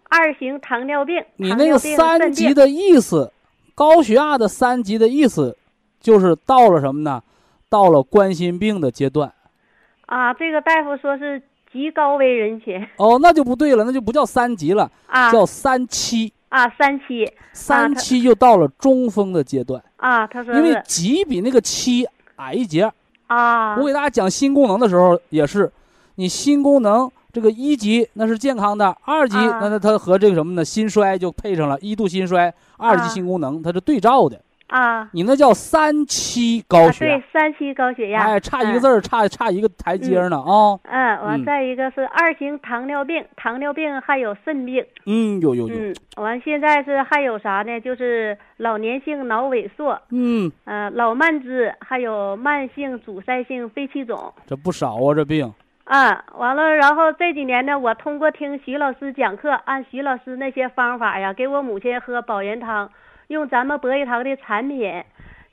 二型糖尿病。你那个三级的意思，高血压的三级的意思，就是到了什么呢？到了冠心病的阶段。啊，这个大夫说是极高危人群。哦，那就不对了，那就不叫三级了，啊，叫三期。啊，三期。三期就到了中风的阶段。啊，他说。因为级比那个期矮一截。啊我给大家讲心功能的时候也是，你心功能这个一级那是健康的，二级啊那那它和这个什么呢？心衰就配上了一度心衰，二级啊心功能，它是对照的。啊。你那叫三期高啊血压。对，，三期高血压，哎，差一个嗯字儿，差差一个台阶呢啊。嗯，嗯。完再一个是二型糖尿病，糖尿病还有肾病，嗯，有有有，嗯，完现在是还有啥呢？就是老年性脑萎缩，嗯，呃，老慢支，还有慢性阻塞性肺气肿。这不少啊，这病。啊，完了，然后这几年呢，我通过听徐老师讲课，按徐老师那些方法呀，给我母亲喝保元汤，用咱们博益堂的产品。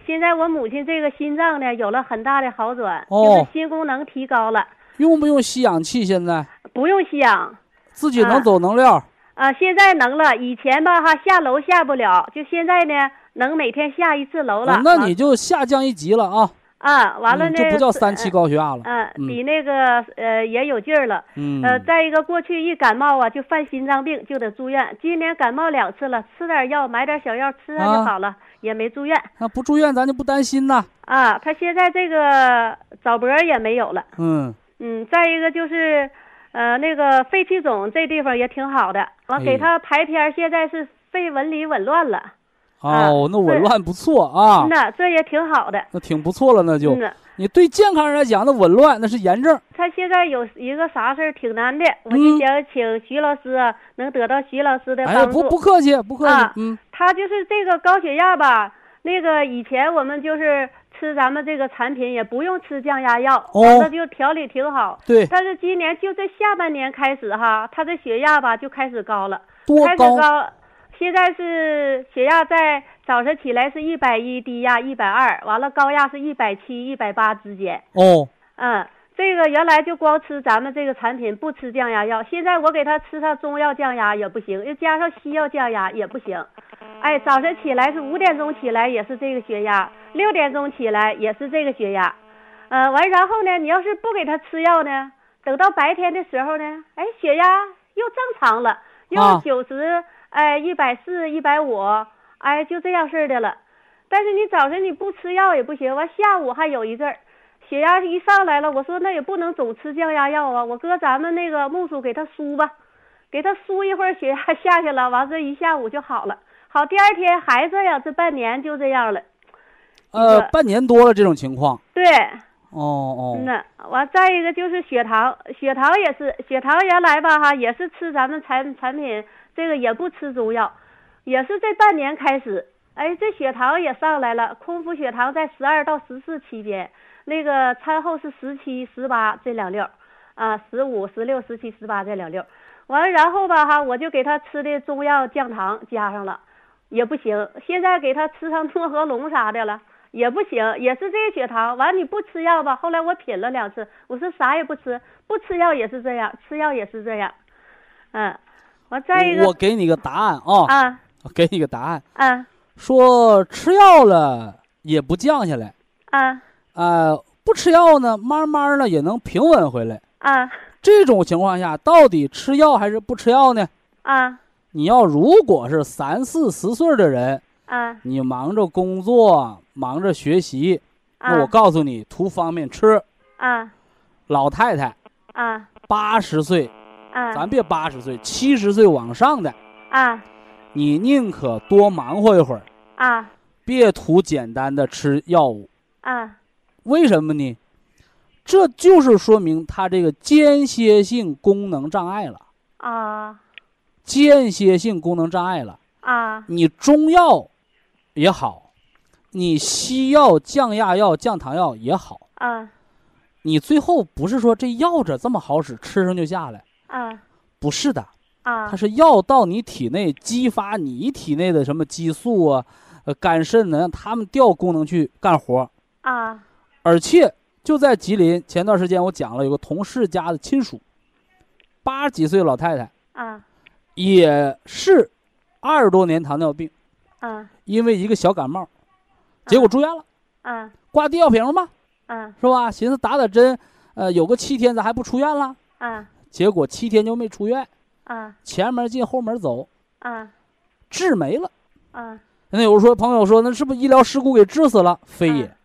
现在我母亲这个心脏呢有了很大的好转，哦就是心功能提高了，用不用吸氧气？现在不用吸氧。自己能啊走能撂。啊，现在能了，以前吧哈下楼下不了，就现在呢能每天下一次楼了。哦那你就下降一级了啊，啊，完了呢、嗯就不叫三期高血压了。嗯、嗯比那个呃也有劲儿了。嗯，呃，再一个，过去一感冒啊就犯心脏病就得住院，今年感冒两次了，吃点药买点小药吃上就啊好了，也没住院那不住院咱就不担心呐。啊。他现在这个早搏也没有了，嗯，嗯，再一个就是，呃，那个肺气肿这地方也挺好的，完哎给他排片儿，现在是肺纹理紊乱了，啊哦，那紊乱不错啊嗯，呐，这也挺好的，那挺不错了，那就。你对健康人来讲，那紊乱那是炎症。他现在有一个啥事儿挺难的，我就嗯想请徐老师啊，能得到徐老师的哎呀，帮助。不不客气，不客气啊。嗯，他就是这个高血压吧，那个以前我们就是吃咱们这个产品也不用吃降压药，哦完了就调理挺好。对，但是今年就这下半年开始哈，他的血压吧就开始高了，开始多高？高，现在是血压在早晨起来是一百一，低压一百二，完了高压是一百七、一百八之间。哦，嗯，这个原来就光吃咱们这个产品，不吃降压药。现在我给他吃上中药降压也不行，又加上西药降压也不行。哎，早晨起来是五点钟起来也是这个血压，六点钟起来也是这个血压。呃，完然后呢，你要是不给他吃药呢，等到白天的时候呢，哎，血压又正常了，又啊九十、哎一百四、一百五，哎就这样式儿的了。但是你早晨你不吃药也不行，完下午还有一阵儿。血压一上来了，我说那也不能总吃降压药啊，我搁咱们那个木梳给他梳吧，给他梳一会儿，血压下去了，完这一下午就好了。好，第二天还这样，这半年就这样了。呃这，个半年多了这种情况。对，哦哦嗯，呐，完再一个就是血糖，血糖也是，血糖原来吧哈也是吃咱们产产品，这个也不吃中药，也是这半年开始，哎，这血糖也上来了，空腹血糖在十二到十四期间，那个餐后是十七、十八这两溜儿，啊，十五、十六、十七、十八这两溜儿，完了然后吧哈，我就给他吃的中药降糖加上了，也不行，现在给他吃上诺和龙啥的了。也不行，也是这个血糖。完你不吃药吧？后来我品了两次，我说啥也不吃，不吃药也是这样，吃药也是这样。嗯，完再一个我给你个答案啊，啊。我给你个答案，啊。说吃药了也不降下来，啊。呃，不吃药呢，慢慢的也能平稳回来。啊。这种情况下，到底吃药还是不吃药呢？啊。你要如果是三四十岁的人，啊。你忙着工作，忙着学习，那我啊告诉你，图方便吃。啊。老太太啊。八十岁，啊咱别八十岁，七十岁往上的，啊你宁可多忙活一会儿，啊别图简单的吃药物。啊为什么呢？这就是说明他这个间歇性功能障碍了，啊间歇性功能障碍了。啊你中药也好，你西药、降压药、降糖药也好，啊你最后不是说这药这这么好使，吃上就下来，啊。不是的，啊。它是药到你体内激发你体内的什么激素啊、呃肝肾呢，让他们调功能去干活。啊。而且就在吉林，前段时间我讲了，有个同事家的亲属，八十几岁老太太，啊。也是二十多年糖尿病，啊。因为一个小感冒，结果住院了，啊。挂地药瓶嘛，啊。是吧？寻思打打针，呃，有个七天咋还不出院了，啊结果七天就没出院，啊。前门进后门走，啊。治没了。啊。那有人说，朋友说，那是不是医疗事故给治死了？非也，嗯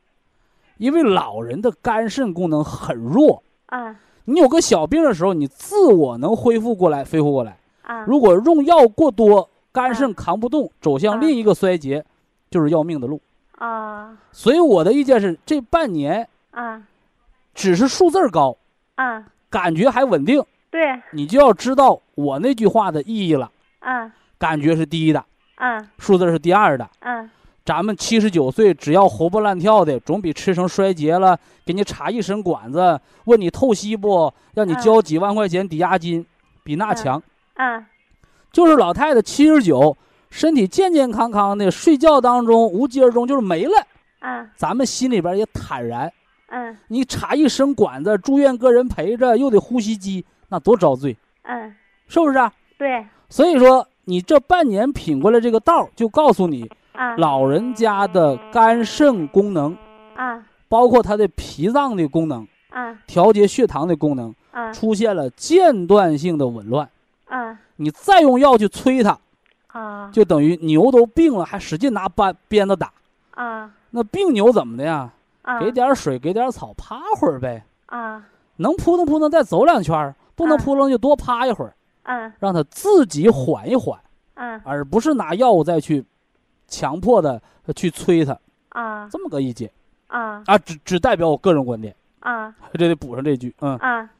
因为老人的肝肾功能很弱，啊。你有个小病的时候，你自我能恢复过来，恢复过来。啊。如果用药过多，肝肾啊扛不动，走向啊另一个衰竭，就是要命的路。啊。所以我的意见是，这半年啊。只是数字高，啊，感觉还稳定，对。你就要知道我那句话的意义了。嗯。感觉是第一的，嗯。数字是第二的。嗯。咱们七十九岁，只要活蹦乱跳的，总比吃成衰竭了，给你插一身管子，问你透析不，让你嗯。交几万块钱抵押金，比那嗯。强。啊就是老太太七十九，身体健健康康的，睡觉当中无疾而终，就是没了，嗯。咱们心里边也坦然。嗯。你插一身管子，住院个人陪着，又得呼吸机，那多遭罪，嗯，是不是啊？对所以说，你这半年品过来这个道儿，就告诉你，啊老人家的肝肾功能，啊包括他的脾脏的功能、啊调节血糖的功能，啊出现了间断性的紊乱。啊你再用药去催他，啊就等于牛都病了，还使劲拿鞭鞭子打。啊那病牛怎么的呀？啊给点水，给点草，趴会儿呗。啊能扑腾扑腾再走两圈儿，不能啊扑棱就多趴一会儿，嗯让他自己缓一缓，嗯而不是拿药物再去强迫的去催他。啊这么个意见啊啊，只只代表我个人观点，啊这得补上这句。嗯，啊！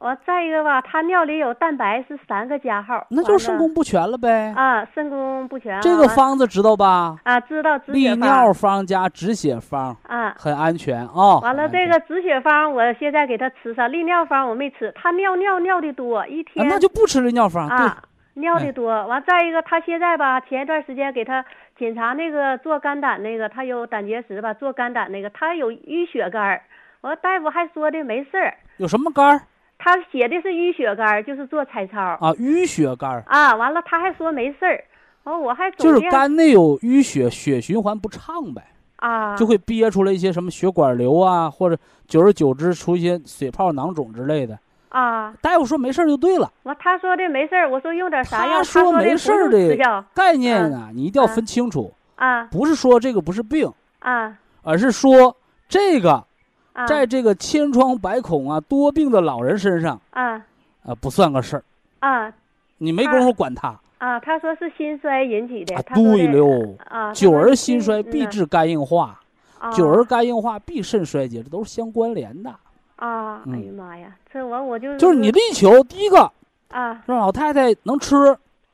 我再一个吧，他尿里有蛋白是三个加号，那就是肾功不全了呗。啊，肾功不全啊。这个方子知道吧？啊，知道止利尿方方加止血方，啊。很安全啊。完了，这个止血方我现在给他吃上，利尿方我没吃，他尿尿尿的多，一啊天那就不吃利尿方。对，啊尿的多。完再一个，他现在吧，前一段时间给他检查那个做肝胆那个，他有胆结石吧，做肝胆那个，他有淤血肝儿。我大夫还说的没事儿，有什么肝儿他写的是淤血肝儿，就是做彩超啊？淤血肝儿啊。完了，他还说没事儿。完我还总就是肝内有淤血，血循环不畅呗。啊，就会憋出来一些什么血管瘤啊，或者久而久之出一些水泡、囊肿之类的。啊。大夫说没事儿就对了，完他说的没事儿，我说用点啥药？他说没事儿的概念呢，你一定要啊分清楚，啊不是说这个不是病，啊而是说这个啊，在这个千疮百孔啊、多病的老人身上啊。啊不算个事儿，啊。你没工夫管他。啊，他说是心衰引起的。对喽，啊，久而心衰必嗯致肝硬化，啊。久而肝硬化必肾衰竭，这都是相关联的。啊，哎呀嗯妈呀，这完我就就是你力求第一个啊。让老太太能吃、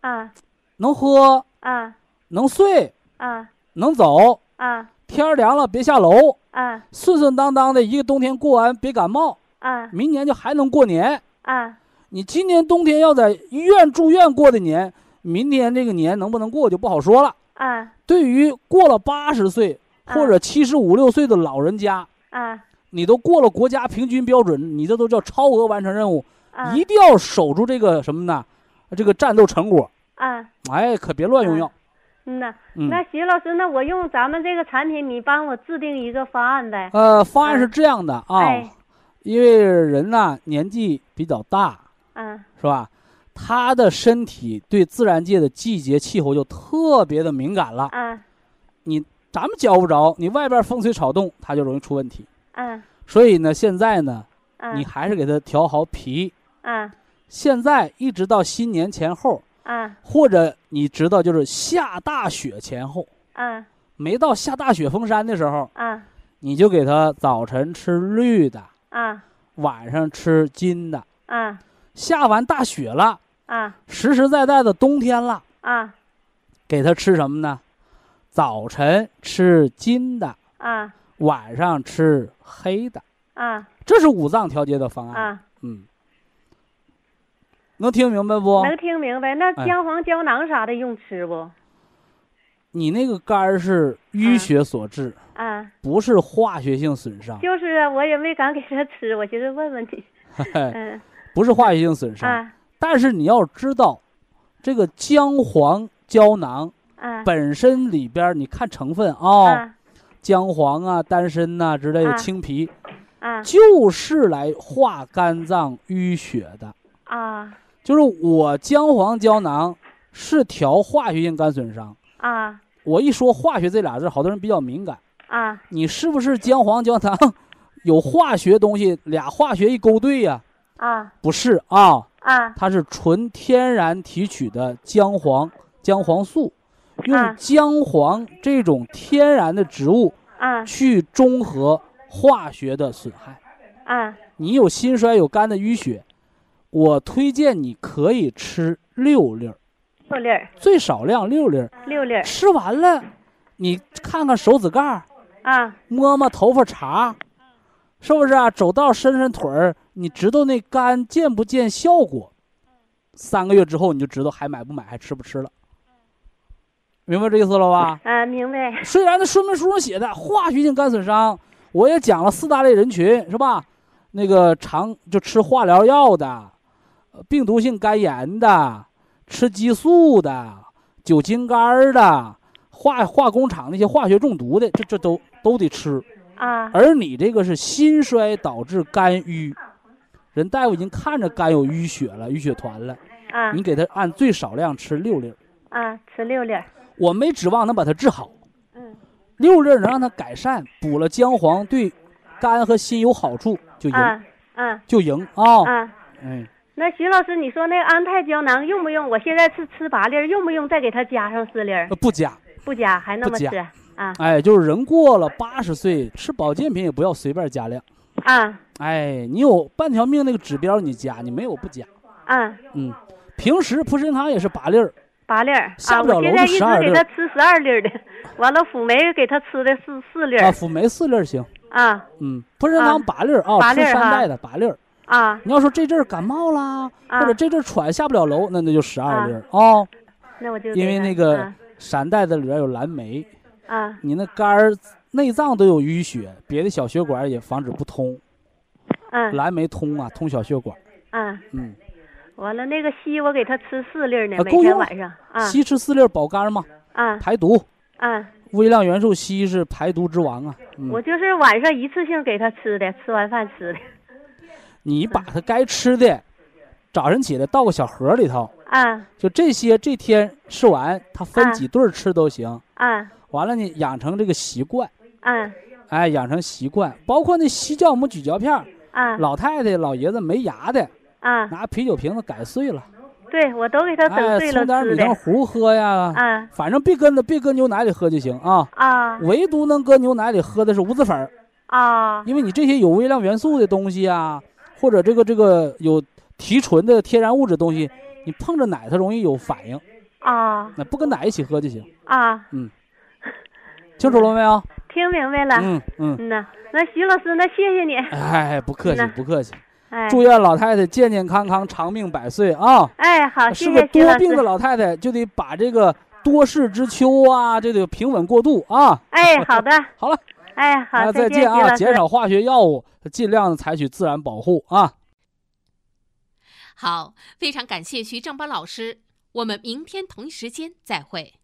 啊。能喝、啊。能睡、啊。能走，啊。天凉了别下楼，啊顺顺当当的一个冬天过完别感冒，啊明年就还能过年。啊你今年冬天要在医院住院过的年，明年这个年能不能过就不好说了。啊对于过了八十岁啊或者七十五六岁的老人家，啊你都过了国家平均标准，你这都叫超额完成任务，啊一定要守住这个什么呢？这个战斗成果。啊，哎，可别乱用药。嗯呐，嗯那徐老师，那我用咱们这个产品，你帮我制定一个方案呗。呃，方案是这样的啊，哎因为人呐年纪比较大，嗯是吧？他的身体对自然界的季节气候就特别的敏感了。你咱们教不着，你外边风吹草动，他就容易出问题。嗯所以呢，现在呢，嗯你还是给他调好脾。嗯现在一直到新年前后，嗯或者你知道，就是下大雪前后，嗯没到下大雪封山的时候，嗯你就给他早晨吃绿的，嗯晚上吃金的。嗯下完大雪了，嗯实实在在的冬天了，嗯给他吃什么呢？早晨吃金的，嗯晚上吃黑的，嗯这是五脏调节的方案。嗯，嗯，能听明白不？能听明白？那哎姜黄胶囊啥的用吃不？你那个肝儿是淤血所致，啊，不是化学性损伤，就是啊，我也没敢给他吃，我寻思问问你。嗯不是化学性损伤。啊但是你要知道，这个姜黄胶囊啊本身里边，你看成分啊、啊姜黄啊、丹参呐、之类的啊青皮，啊就是来化肝脏淤血的。啊就是我姜黄胶囊是调化学性肝损伤。啊。我一说化学这俩字，好多人比较敏感。啊。你是不是姜黄胶囊有化学东西，俩化学一勾兑呀、啊。不是啊，啊。它是纯天然提取的姜黄、姜黄素，啊。用姜黄这种天然的植物啊。去中和化学的损害。啊。你有心衰、有肝的淤血，我推荐你可以吃六粒儿，六粒儿最少量六粒儿。六粒儿吃完了，你看看手指盖儿，啊摸摸头发茬，是不是啊？走道伸伸腿儿，你知道那肝见不见效果？三个月之后你就知道还买不买，还吃不吃了。明白这意思了吧？啊明白虽然那说明书上写的化学性肝损伤，我也讲了四大类人群是吧？那个常就吃化疗药的，呃病毒性肝炎的，吃激素的，酒精肝儿的，化化工厂那些化学中毒的，这这都都得吃。啊。而你这个是心衰导致肝郁，人大夫已经看着肝有淤血了，淤血团了，啊。你给他按最少量吃六粒儿，啊吃六粒儿。我没指望能把它治好。嗯。六粒儿能让它改善，补了姜黄对肝和心有好处，就赢、啊啊。就赢啊！啊。哎，那徐老师，你说那安泰胶囊用不用？我现在是吃八粒儿，用不用再给它加上四粒儿？呃不加，不加，还那么加吃啊哎，就是人过了八十岁，吃保健品也不要随便加量。啊哎，你有半条命那个指标你加，你没有不加。啊！嗯，平时普参糖也是八粒儿，八粒儿啊！我现在一直就12粒给他吃十二粒儿的，完了辅酶给他吃的是四粒儿啊，辅酶四粒儿行。啊嗯，普参糖啊八粒儿啊，吃八粒儿哈山代的八粒儿。啊你要说这阵儿感冒啦，啊或者这阵儿喘下不了楼，那那就十二啊粒儿哦。那我就因为那个啊山代的里边有蓝莓，啊你那肝儿、内脏都有淤血，别的小血管也防止不通。嗯蓝莓通啊，通小血管。嗯，嗯，完了那个硒我给他吃四粒呢，每天晚上啊硒吃四粒保肝嘛，啊排毒。啊！微量元素硒是排毒之王啊。嗯我，就是晚上一次性给他吃的，吃完饭吃的你把它该吃的，早晨起来倒个小盒里头，啊。就这些这天吃完，它分啊。几顿吃都行。啊。完了呢，养成这个习惯，啊。哎，养成习惯，包括那西酵母咀嚼片儿，啊。老太太、老爷子没牙的，啊！拿啤酒瓶子改碎了，对，我都给他整哎，碎了冲点吃的。米汤糊喝呀，啊。反正别跟着别搁牛奶里喝就行啊。啊。唯独能搁牛奶里喝的是无籽粉儿，啊。因为你这些有微量元素的东西啊，或者这个这个有提纯的天然物质东西，你碰着奶它容易有反应，啊那不跟奶一起喝就行。啊！嗯清楚了没有？听明白了。嗯嗯，嗯呐，那徐老师，那谢谢你。哎，不客气不客气，哎祝愿老太太健健康康、长命百岁啊！哎，好，谢是个谢多病的。老太太，就得把这个多事之秋啊，这得平稳过渡啊。哎，好的。好了，哎，好，那再见，啊！徐老师减少化学药物，尽量采取自然保护啊。好，非常感谢徐正邦老师，我们明天同一时间再会。